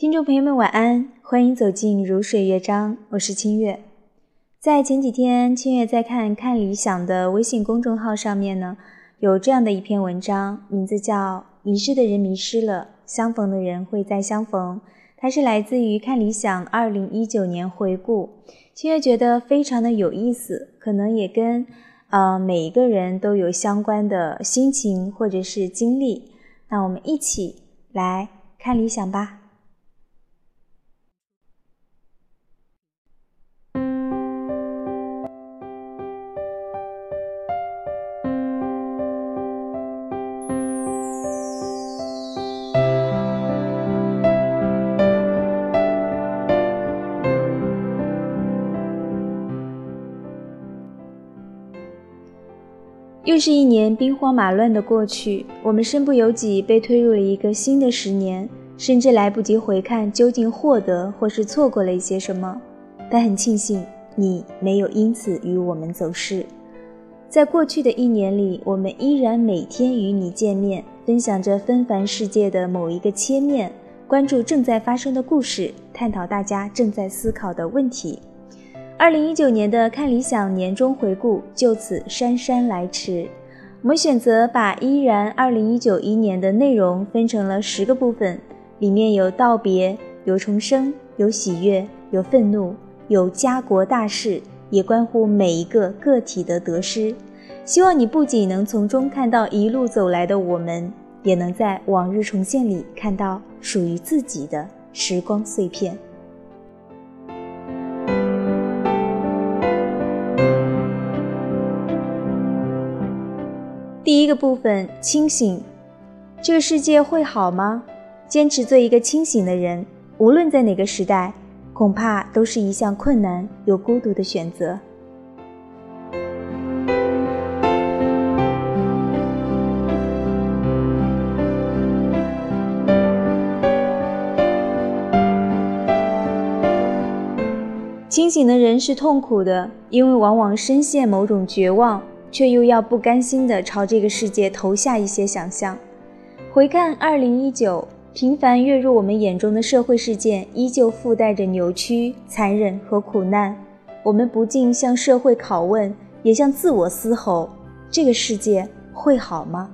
听众朋友们，晚安，欢迎走进如水乐章，我是清月。在前几天，清月在看看理想的微信公众号上面呢，有这样的一篇文章，名字叫《迷失的人迷失了，相逢的人会再相逢》。它是来自于看理想二零一九年回顾，清月觉得非常的有意思，可能也跟呃每一个人都有相关的心情或者是经历。那我们一起来看理想吧。又是一年兵荒马乱的过去，我们身不由己被推入了一个新的十年，甚至来不及回看究竟获得或是错过了一些什么。但很庆幸，你没有因此与我们走失。在过去的一年里，我们依然每天与你见面，分享着纷繁世界的某一个切面，关注正在发生的故事，探讨大家正在思考的问题。二零一九年的看理想年终回顾就此姗姗来迟。我们选择把依然二零一九一年的内容分成了十个部分，里面有道别，有重生，有喜悦，有愤怒，有家国大事，也关乎每一个个体的得失。希望你不仅能从中看到一路走来的我们，也能在往日重现里看到属于自己的时光碎片。第一个部分，清醒。这个世界会好吗？坚持做一个清醒的人，无论在哪个时代，恐怕都是一项困难又孤独的选择。清醒的人是痛苦的，因为往往深陷某种绝望。却又要不甘心地朝这个世界投下一些想象。回看二零一九，频繁跃入我们眼中的社会事件，依旧附带着扭曲、残忍和苦难。我们不禁向社会拷问，也向自我嘶吼：这个世界会好吗？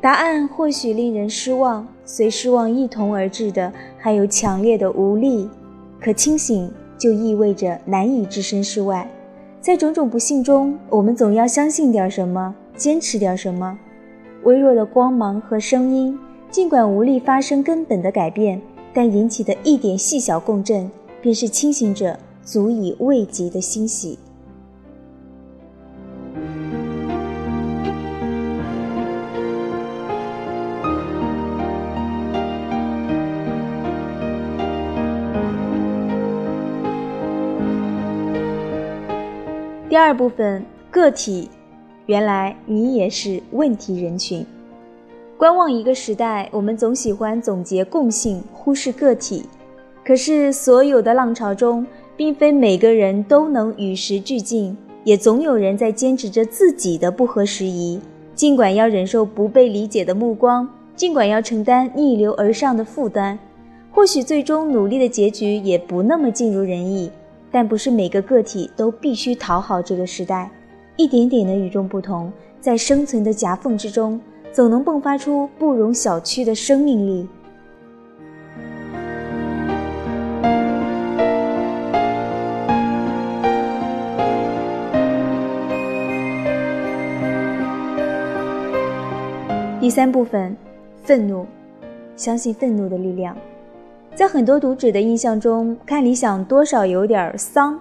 答案或许令人失望，随失望一同而至的，还有强烈的无力。可清醒，就意味着难以置身事外。在种种不幸中，我们总要相信点什么，坚持点什么。微弱的光芒和声音，尽管无力发生根本的改变，但引起的一点细小共振，便是清醒者足以慰藉的欣喜。第二部分，个体，原来你也是问题人群。观望一个时代，我们总喜欢总结共性，忽视个体。可是，所有的浪潮中，并非每个人都能与时俱进，也总有人在坚持着自己的不合时宜。尽管要忍受不被理解的目光，尽管要承担逆流而上的负担，或许最终努力的结局也不那么尽如人意。但不是每个个体都必须讨好这个时代，一点点的与众不同，在生存的夹缝之中，总能迸发出不容小觑的生命力。第三部分，愤怒，相信愤怒的力量。在很多读者的印象中，看理想多少有点丧。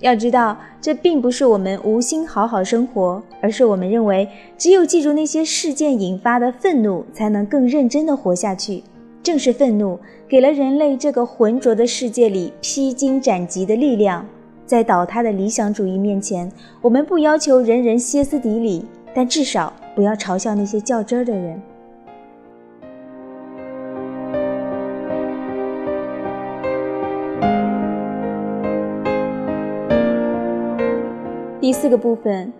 要知道，这并不是我们无心好好生活，而是我们认为，只有记住那些事件引发的愤怒，才能更认真的活下去。正是愤怒，给了人类这个浑浊的世界里披荆斩棘的力量。在倒塌的理想主义面前，我们不要求人人歇斯底里，但至少不要嘲笑那些较真儿的人。第四个部分，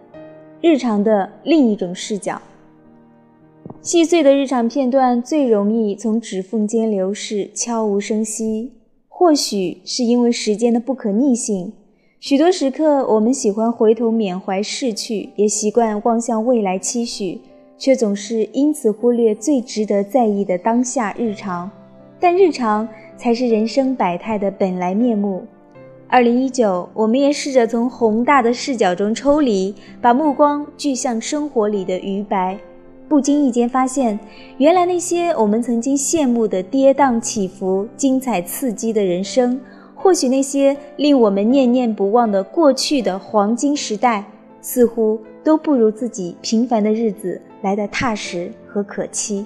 日常的另一种视角。细碎的日常片段最容易从指缝间流逝，悄无声息。或许是因为时间的不可逆性，许多时刻我们喜欢回头缅怀逝去，也习惯望向未来期许，却总是因此忽略最值得在意的当下日常。但日常才是人生百态的本来面目。二零一九，我们也试着从宏大的视角中抽离，把目光聚向生活里的余白。不经意间发现，原来那些我们曾经羡慕的跌宕起伏、精彩刺激的人生，或许那些令我们念念不忘的过去的黄金时代，似乎都不如自己平凡的日子来的踏实和可期。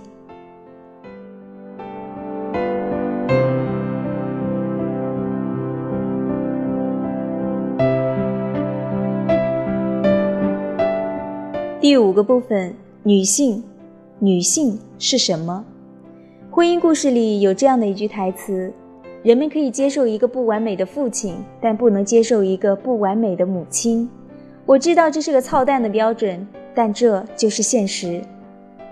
第五个部分。女性，女性是什么？婚姻故事里有这样的一句台词：人们可以接受一个不完美的父亲，但不能接受一个不完美的母亲。我知道这是个操蛋的标准，但这就是现实。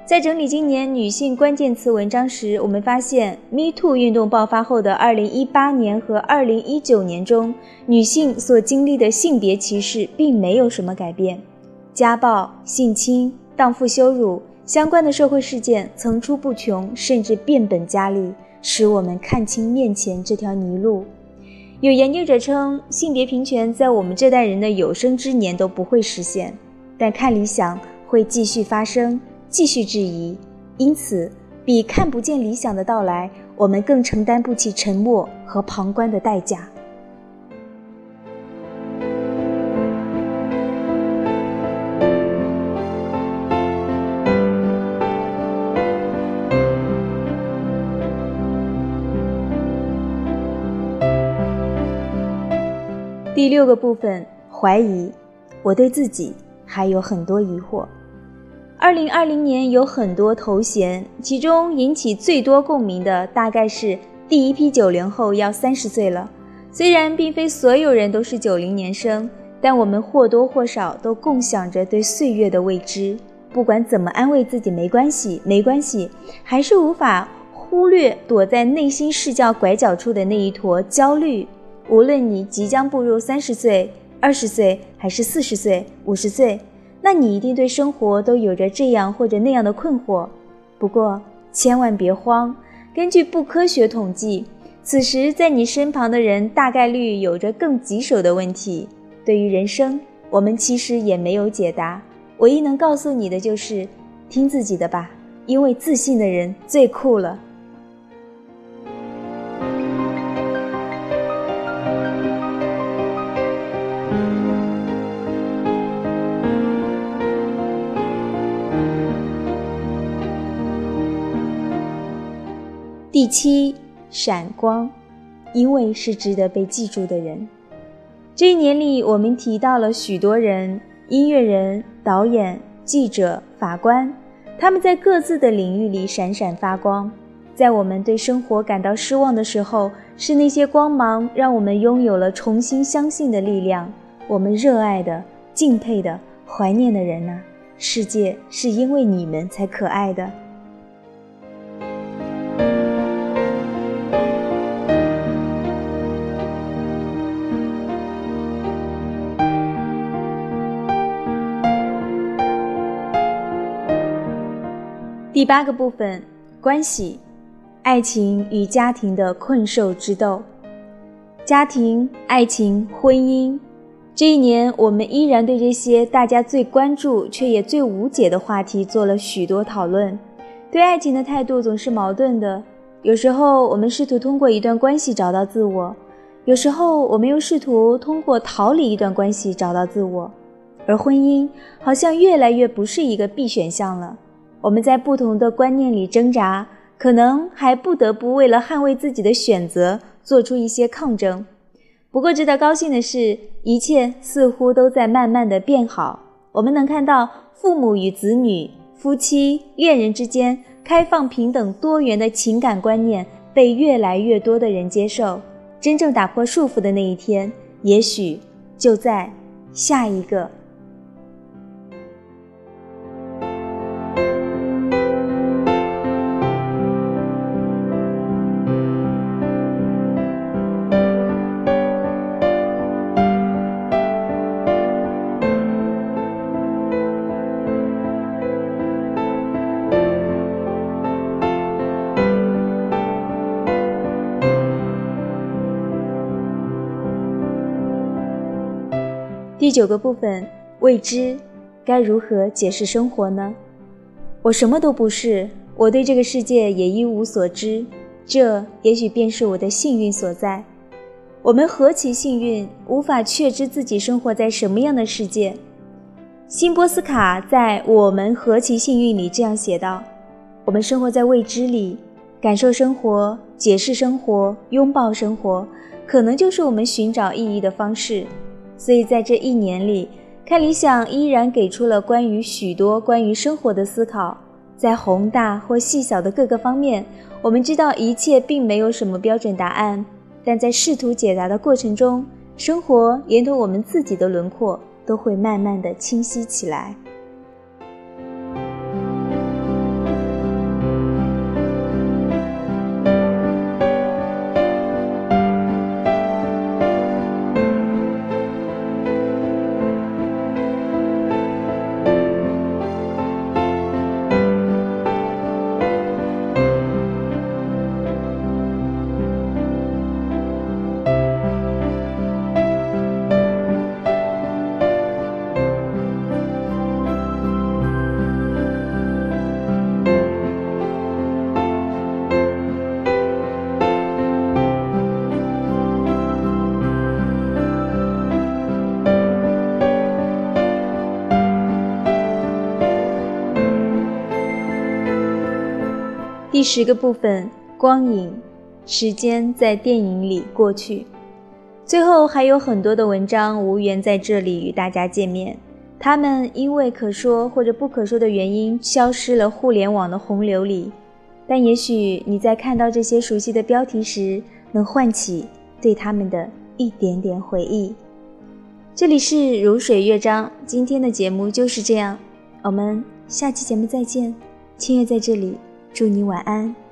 在整理今年女性关键词文章时，我们发现，Me Too 运动爆发后的2018年和2019年中，女性所经历的性别歧视并没有什么改变，家暴、性侵。荡妇羞辱相关的社会事件层出不穷，甚至变本加厉，使我们看清面前这条泥路。有研究者称，性别平权在我们这代人的有生之年都不会实现，但看理想会继续发生，继续质疑。因此，比看不见理想的到来，我们更承担不起沉默和旁观的代价。第六个部分，怀疑，我对自己还有很多疑惑。二零二零年有很多头衔，其中引起最多共鸣的大概是第一批九零后要三十岁了。虽然并非所有人都是九零年生，但我们或多或少都共享着对岁月的未知。不管怎么安慰自己，没关系，没关系，还是无法忽略躲在内心视角拐角处的那一坨焦虑。无论你即将步入三十岁、二十岁，还是四十岁、五十岁，那你一定对生活都有着这样或者那样的困惑。不过，千万别慌。根据不科学统计，此时在你身旁的人大概率有着更棘手的问题。对于人生，我们其实也没有解答。唯一能告诉你的就是，听自己的吧，因为自信的人最酷了。第七，闪光，因为是值得被记住的人。这一年里，我们提到了许多人：音乐人、导演、记者、法官，他们在各自的领域里闪闪发光。在我们对生活感到失望的时候，是那些光芒让我们拥有了重新相信的力量。我们热爱的、敬佩的、怀念的人呐，世界是因为你们才可爱的。第八个部分，关系、爱情与家庭的困兽之斗。家庭、爱情、婚姻，这一年我们依然对这些大家最关注却也最无解的话题做了许多讨论。对爱情的态度总是矛盾的，有时候我们试图通过一段关系找到自我，有时候我们又试图通过逃离一段关系找到自我，而婚姻好像越来越不是一个必选项了。我们在不同的观念里挣扎，可能还不得不为了捍卫自己的选择做出一些抗争。不过，值得高兴的是，一切似乎都在慢慢的变好。我们能看到父母与子女、夫妻、恋人之间开放、平等、多元的情感观念被越来越多的人接受。真正打破束缚的那一天，也许就在下一个。第九个部分，未知，该如何解释生活呢？我什么都不是，我对这个世界也一无所知，这也许便是我的幸运所在。我们何其幸运，无法确知自己生活在什么样的世界。辛波斯卡在《我们何其幸运》里这样写道：“我们生活在未知里，感受生活，解释生活，拥抱生活，可能就是我们寻找意义的方式。”所以在这一年里，看理想依然给出了关于许多关于生活的思考。在宏大或细小的各个方面，我们知道一切并没有什么标准答案，但在试图解答的过程中，生活连同我们自己的轮廓都会慢慢的清晰起来。第十个部分，光影，时间在电影里过去。最后还有很多的文章无缘在这里与大家见面，他们因为可说或者不可说的原因消失了互联网的洪流里。但也许你在看到这些熟悉的标题时，能唤起对他们的一点点回忆。这里是如水乐章，今天的节目就是这样，我们下期节目再见。清月在这里。祝你晚安。